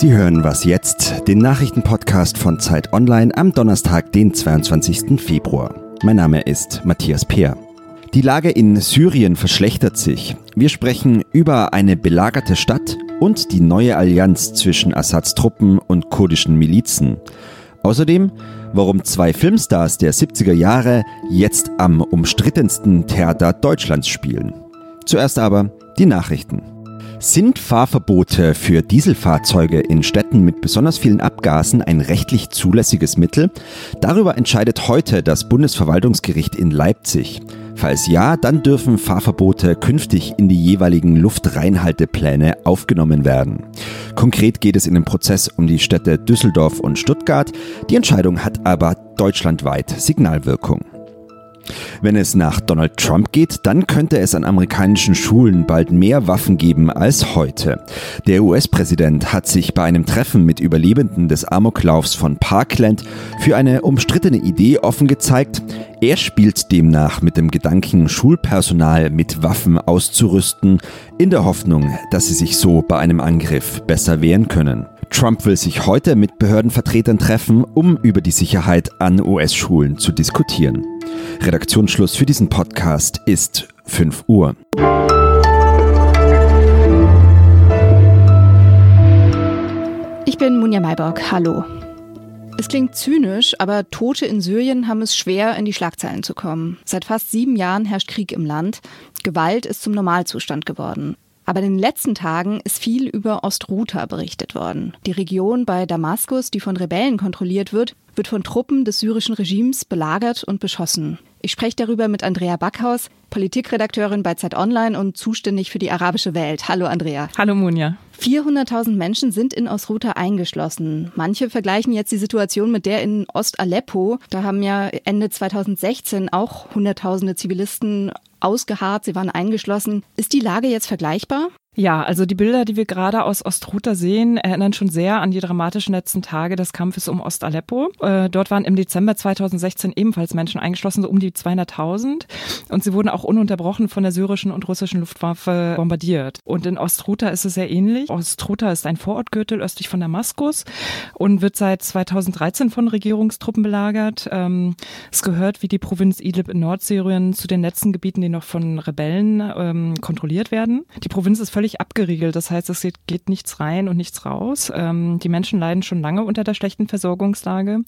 Sie hören was jetzt, den Nachrichtenpodcast von Zeit Online am Donnerstag, den 22. Februar. Mein Name ist Matthias Peer. Die Lage in Syrien verschlechtert sich. Wir sprechen über eine belagerte Stadt und die neue Allianz zwischen Assads Truppen und kurdischen Milizen. Außerdem, warum zwei Filmstars der 70er Jahre jetzt am umstrittensten Theater Deutschlands spielen. Zuerst aber die Nachrichten. Sind Fahrverbote für Dieselfahrzeuge in Städten mit besonders vielen Abgasen ein rechtlich zulässiges Mittel? Darüber entscheidet heute das Bundesverwaltungsgericht in Leipzig. Falls ja, dann dürfen Fahrverbote künftig in die jeweiligen Luftreinhaltepläne aufgenommen werden. Konkret geht es in dem Prozess um die Städte Düsseldorf und Stuttgart. Die Entscheidung hat aber deutschlandweit Signalwirkung. Wenn es nach Donald Trump geht, dann könnte es an amerikanischen Schulen bald mehr Waffen geben als heute. Der US-Präsident hat sich bei einem Treffen mit Überlebenden des Amoklaufs von Parkland für eine umstrittene Idee offen gezeigt. Er spielt demnach mit dem Gedanken, Schulpersonal mit Waffen auszurüsten, in der Hoffnung, dass sie sich so bei einem Angriff besser wehren können. Trump will sich heute mit Behördenvertretern treffen, um über die Sicherheit an US-Schulen zu diskutieren. Redaktionsschluss für diesen Podcast ist 5 Uhr. Ich bin Munja Mayborg. Hallo. Es klingt zynisch, aber Tote in Syrien haben es schwer, in die Schlagzeilen zu kommen. Seit fast sieben Jahren herrscht Krieg im Land. Gewalt ist zum Normalzustand geworden. Aber in den letzten Tagen ist viel über Ostruta berichtet worden. Die Region bei Damaskus, die von Rebellen kontrolliert wird, wird von Truppen des syrischen Regimes belagert und beschossen. Ich spreche darüber mit Andrea Backhaus, Politikredakteurin bei Zeit Online und zuständig für die arabische Welt. Hallo Andrea. Hallo Munja. 400.000 Menschen sind in Osruta eingeschlossen. Manche vergleichen jetzt die Situation mit der in Ost-Aleppo. Da haben ja Ende 2016 auch Hunderttausende Zivilisten ausgeharrt, sie waren eingeschlossen. Ist die Lage jetzt vergleichbar? Ja, also die Bilder, die wir gerade aus Ostruta sehen, erinnern schon sehr an die dramatischen letzten Tage des Kampfes um Ost-Aleppo. Äh, dort waren im Dezember 2016 ebenfalls Menschen eingeschlossen, so um die 200.000. Und sie wurden auch ununterbrochen von der syrischen und russischen Luftwaffe bombardiert. Und in Ostruta ist es sehr ähnlich. Ostruta ist ein Vorortgürtel östlich von Damaskus und wird seit 2013 von Regierungstruppen belagert. Ähm, es gehört wie die Provinz Idlib in Nordsyrien zu den letzten Gebieten, die noch von Rebellen ähm, kontrolliert werden. Die Provinz ist völlig abgeriegelt. Das heißt, es geht nichts rein und nichts raus. Ähm, die Menschen leiden schon lange unter der schlechten Versorgungslage.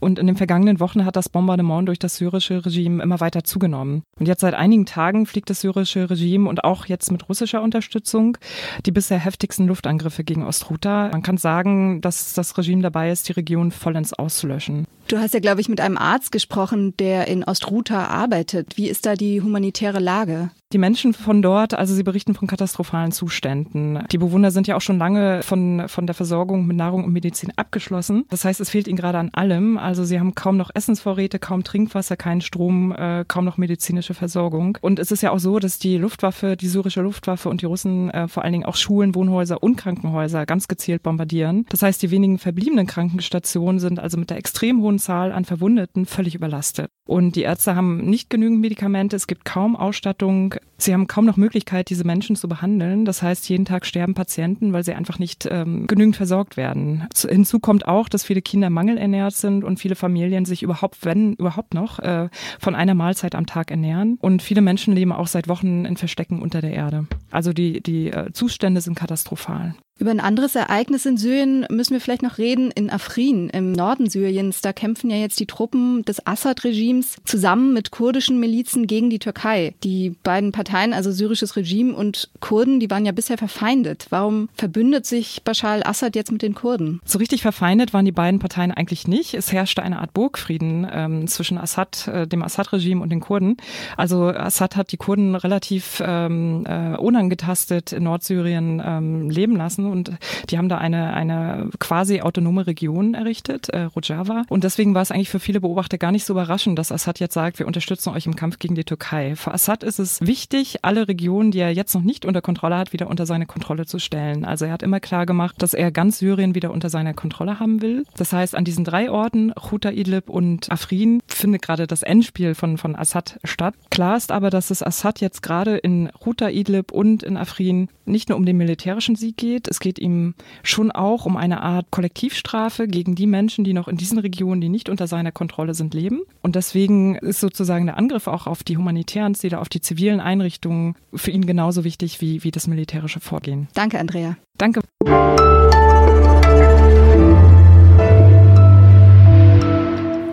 Und in den vergangenen Wochen hat das Bombardement durch das syrische Regime immer weiter zugenommen. Und jetzt seit einigen Tagen fliegt das syrische Regime und auch jetzt mit russischer Unterstützung die bisher heftigsten Luftangriffe gegen Ostruta. Man kann sagen, dass das Regime dabei ist, die Region vollends auszulöschen. Du hast ja, glaube ich, mit einem Arzt gesprochen, der in Ostruta arbeitet. Wie ist da die humanitäre Lage? Die Menschen von dort, also sie berichten von katastrophalen Zuständen. Die Bewohner sind ja auch schon lange von, von der Versorgung mit Nahrung und Medizin abgeschlossen. Das heißt, es fehlt ihnen gerade an allem. Also sie haben kaum noch Essensvorräte, kaum Trinkwasser, keinen Strom, äh, kaum noch medizinische Versorgung. Und es ist ja auch so, dass die Luftwaffe, die syrische Luftwaffe und die Russen äh, vor allen Dingen auch Schulen, Wohnhäuser und Krankenhäuser ganz gezielt bombardieren. Das heißt, die wenigen verbliebenen Krankenstationen sind also mit der extrem hohen Zahl an Verwundeten völlig überlastet. Und die Ärzte haben nicht genügend Medikamente, es gibt kaum Ausstattung, sie haben kaum noch Möglichkeit, diese Menschen zu behandeln. Das heißt, jeden Tag sterben Patienten, weil sie einfach nicht ähm, genügend versorgt werden. Hinzu kommt auch, dass viele Kinder mangelernährt sind und viele Familien sich überhaupt, wenn überhaupt noch, äh, von einer Mahlzeit am Tag ernähren. Und viele Menschen leben auch seit Wochen in Verstecken unter der Erde. Also die, die äh, Zustände sind katastrophal. Über ein anderes Ereignis in Syrien müssen wir vielleicht noch reden. In Afrin, im Norden Syriens, da kämpfen ja jetzt die Truppen des Assad-Regimes zusammen mit kurdischen Milizen gegen die Türkei. Die beiden Parteien, also syrisches Regime und Kurden, die waren ja bisher verfeindet. Warum verbündet sich Bashar al-Assad jetzt mit den Kurden? So richtig verfeindet waren die beiden Parteien eigentlich nicht. Es herrschte eine Art Burgfrieden ähm, zwischen Assad, äh, dem Assad-Regime und den Kurden. Also Assad hat die Kurden relativ ähm, äh, unangetastet in Nordsyrien ähm, leben lassen und die haben da eine, eine quasi autonome Region errichtet, äh, Rojava. Und deswegen war es eigentlich für viele Beobachter gar nicht so überraschend, dass Assad jetzt sagt, wir unterstützen euch im Kampf gegen die Türkei. Für Assad ist es wichtig, alle Regionen, die er jetzt noch nicht unter Kontrolle hat, wieder unter seine Kontrolle zu stellen. Also er hat immer klar gemacht, dass er ganz Syrien wieder unter seiner Kontrolle haben will. Das heißt, an diesen drei Orten, Chuta Idlib und Afrin, findet gerade das Endspiel von, von Assad statt. Klar ist aber, dass es Assad jetzt gerade in Chuta Idlib und in Afrin nicht nur um den militärischen Sieg geht, es geht ihm schon auch um eine Art Kollektivstrafe gegen die Menschen, die noch in diesen Regionen, die nicht unter seiner Kontrolle sind, leben. Und deswegen ist sozusagen der Angriff auch auf die humanitären Ziele, auf die zivilen Einrichtungen für ihn genauso wichtig wie, wie das militärische Vorgehen. Danke, Andrea. Danke.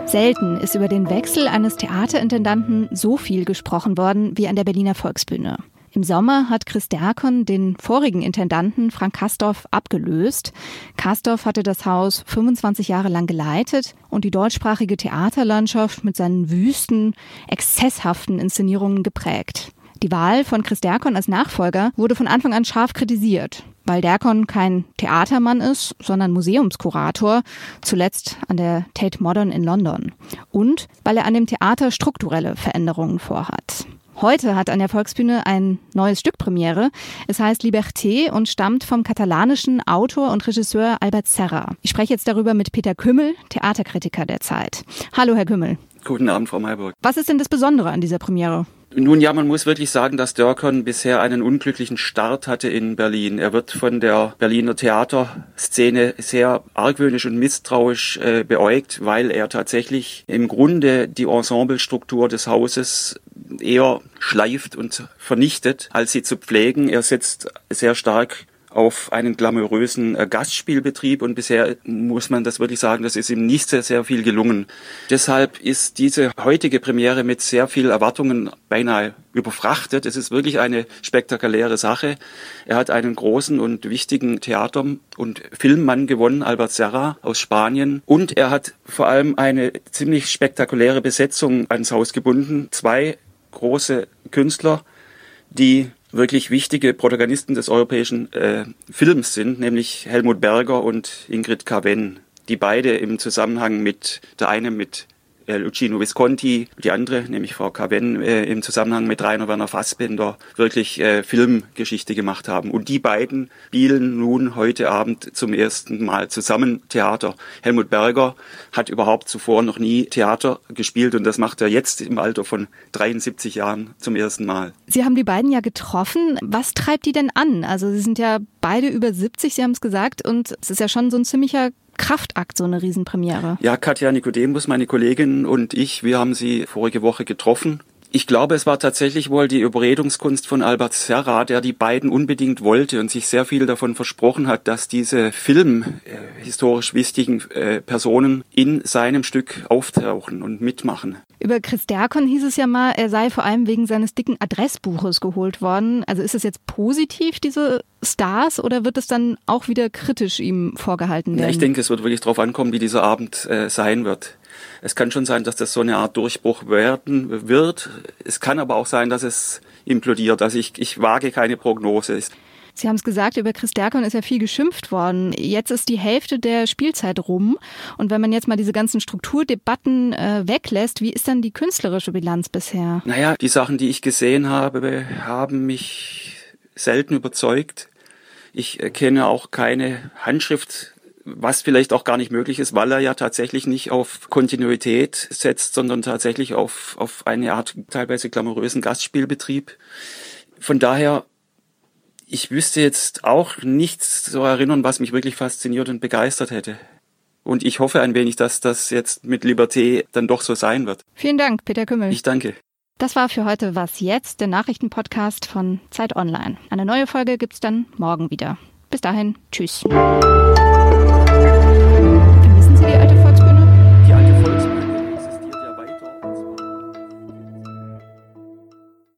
Selten ist über den Wechsel eines Theaterintendanten so viel gesprochen worden wie an der Berliner Volksbühne. Im Sommer hat Chris Derkon den vorigen Intendanten Frank Kastorf abgelöst. Kastorf hatte das Haus 25 Jahre lang geleitet und die deutschsprachige Theaterlandschaft mit seinen wüsten, exzesshaften Inszenierungen geprägt. Die Wahl von Chris Derkon als Nachfolger wurde von Anfang an scharf kritisiert weil Derkon kein Theatermann ist, sondern Museumskurator, zuletzt an der Tate Modern in London. Und weil er an dem Theater strukturelle Veränderungen vorhat. Heute hat an der Volksbühne ein neues Stück Premiere. Es heißt Liberté und stammt vom katalanischen Autor und Regisseur Albert Serra. Ich spreche jetzt darüber mit Peter Kümmel, Theaterkritiker der Zeit. Hallo, Herr Kümmel. Guten Abend, Frau Mayburg. Was ist denn das Besondere an dieser Premiere? Nun ja, man muss wirklich sagen, dass Dörkon bisher einen unglücklichen Start hatte in Berlin. Er wird von der Berliner Theaterszene sehr argwöhnisch und misstrauisch äh, beäugt, weil er tatsächlich im Grunde die Ensemblestruktur des Hauses eher schleift und vernichtet, als sie zu pflegen. Er setzt sehr stark auf einen glamourösen äh, Gastspielbetrieb und bisher muss man das wirklich sagen, das ist ihm nicht sehr, sehr viel gelungen. Deshalb ist diese heutige Premiere mit sehr viel Erwartungen beinahe überfrachtet. Es ist wirklich eine spektakuläre Sache. Er hat einen großen und wichtigen Theater- und Filmmann gewonnen, Albert Serra aus Spanien. Und er hat vor allem eine ziemlich spektakuläre Besetzung ans Haus gebunden. Zwei große Künstler, die wirklich wichtige Protagonisten des europäischen äh, Films sind, nämlich Helmut Berger und Ingrid Carven, die beide im Zusammenhang mit, der eine mit Lucino Visconti, die andere, nämlich Frau Carven, äh, im Zusammenhang mit Rainer Werner Fassbinder wirklich äh, Filmgeschichte gemacht haben. Und die beiden spielen nun heute Abend zum ersten Mal zusammen Theater. Helmut Berger hat überhaupt zuvor noch nie Theater gespielt und das macht er jetzt im Alter von 73 Jahren zum ersten Mal. Sie haben die beiden ja getroffen. Was treibt die denn an? Also Sie sind ja beide über 70, Sie haben es gesagt, und es ist ja schon so ein ziemlicher Kraftakt, so eine Riesenpremiere. Ja, Katja Nikodemus, meine Kollegin und ich, wir haben sie vorige Woche getroffen. Ich glaube, es war tatsächlich wohl die Überredungskunst von Albert Serra, der die beiden unbedingt wollte und sich sehr viel davon versprochen hat, dass diese Film äh, historisch wichtigen äh, Personen in seinem Stück auftauchen und mitmachen. Über Chris Derkon hieß es ja mal, er sei vor allem wegen seines dicken Adressbuches geholt worden. Also ist es jetzt positiv, diese Stars, oder wird es dann auch wieder kritisch ihm vorgehalten werden? Ja, ich denke, es wird wirklich darauf ankommen, wie dieser Abend äh, sein wird. Es kann schon sein, dass das so eine Art Durchbruch werden wird. Es kann aber auch sein, dass es implodiert. Also ich, ich wage keine Prognose. Sie haben es gesagt, über Chris Derkon ist ja viel geschimpft worden. Jetzt ist die Hälfte der Spielzeit rum. Und wenn man jetzt mal diese ganzen Strukturdebatten äh, weglässt, wie ist dann die künstlerische Bilanz bisher? Naja, die Sachen, die ich gesehen habe, haben mich selten überzeugt. Ich kenne auch keine Handschrift was vielleicht auch gar nicht möglich ist, weil er ja tatsächlich nicht auf Kontinuität setzt, sondern tatsächlich auf, auf eine Art teilweise glamourösen Gastspielbetrieb. Von daher, ich wüsste jetzt auch nichts zu erinnern, was mich wirklich fasziniert und begeistert hätte. Und ich hoffe ein wenig, dass das jetzt mit Liberté dann doch so sein wird. Vielen Dank, Peter Kümmel. Ich danke. Das war für heute Was Jetzt, der Nachrichtenpodcast von Zeit Online. Eine neue Folge gibt's dann morgen wieder. Bis dahin, tschüss.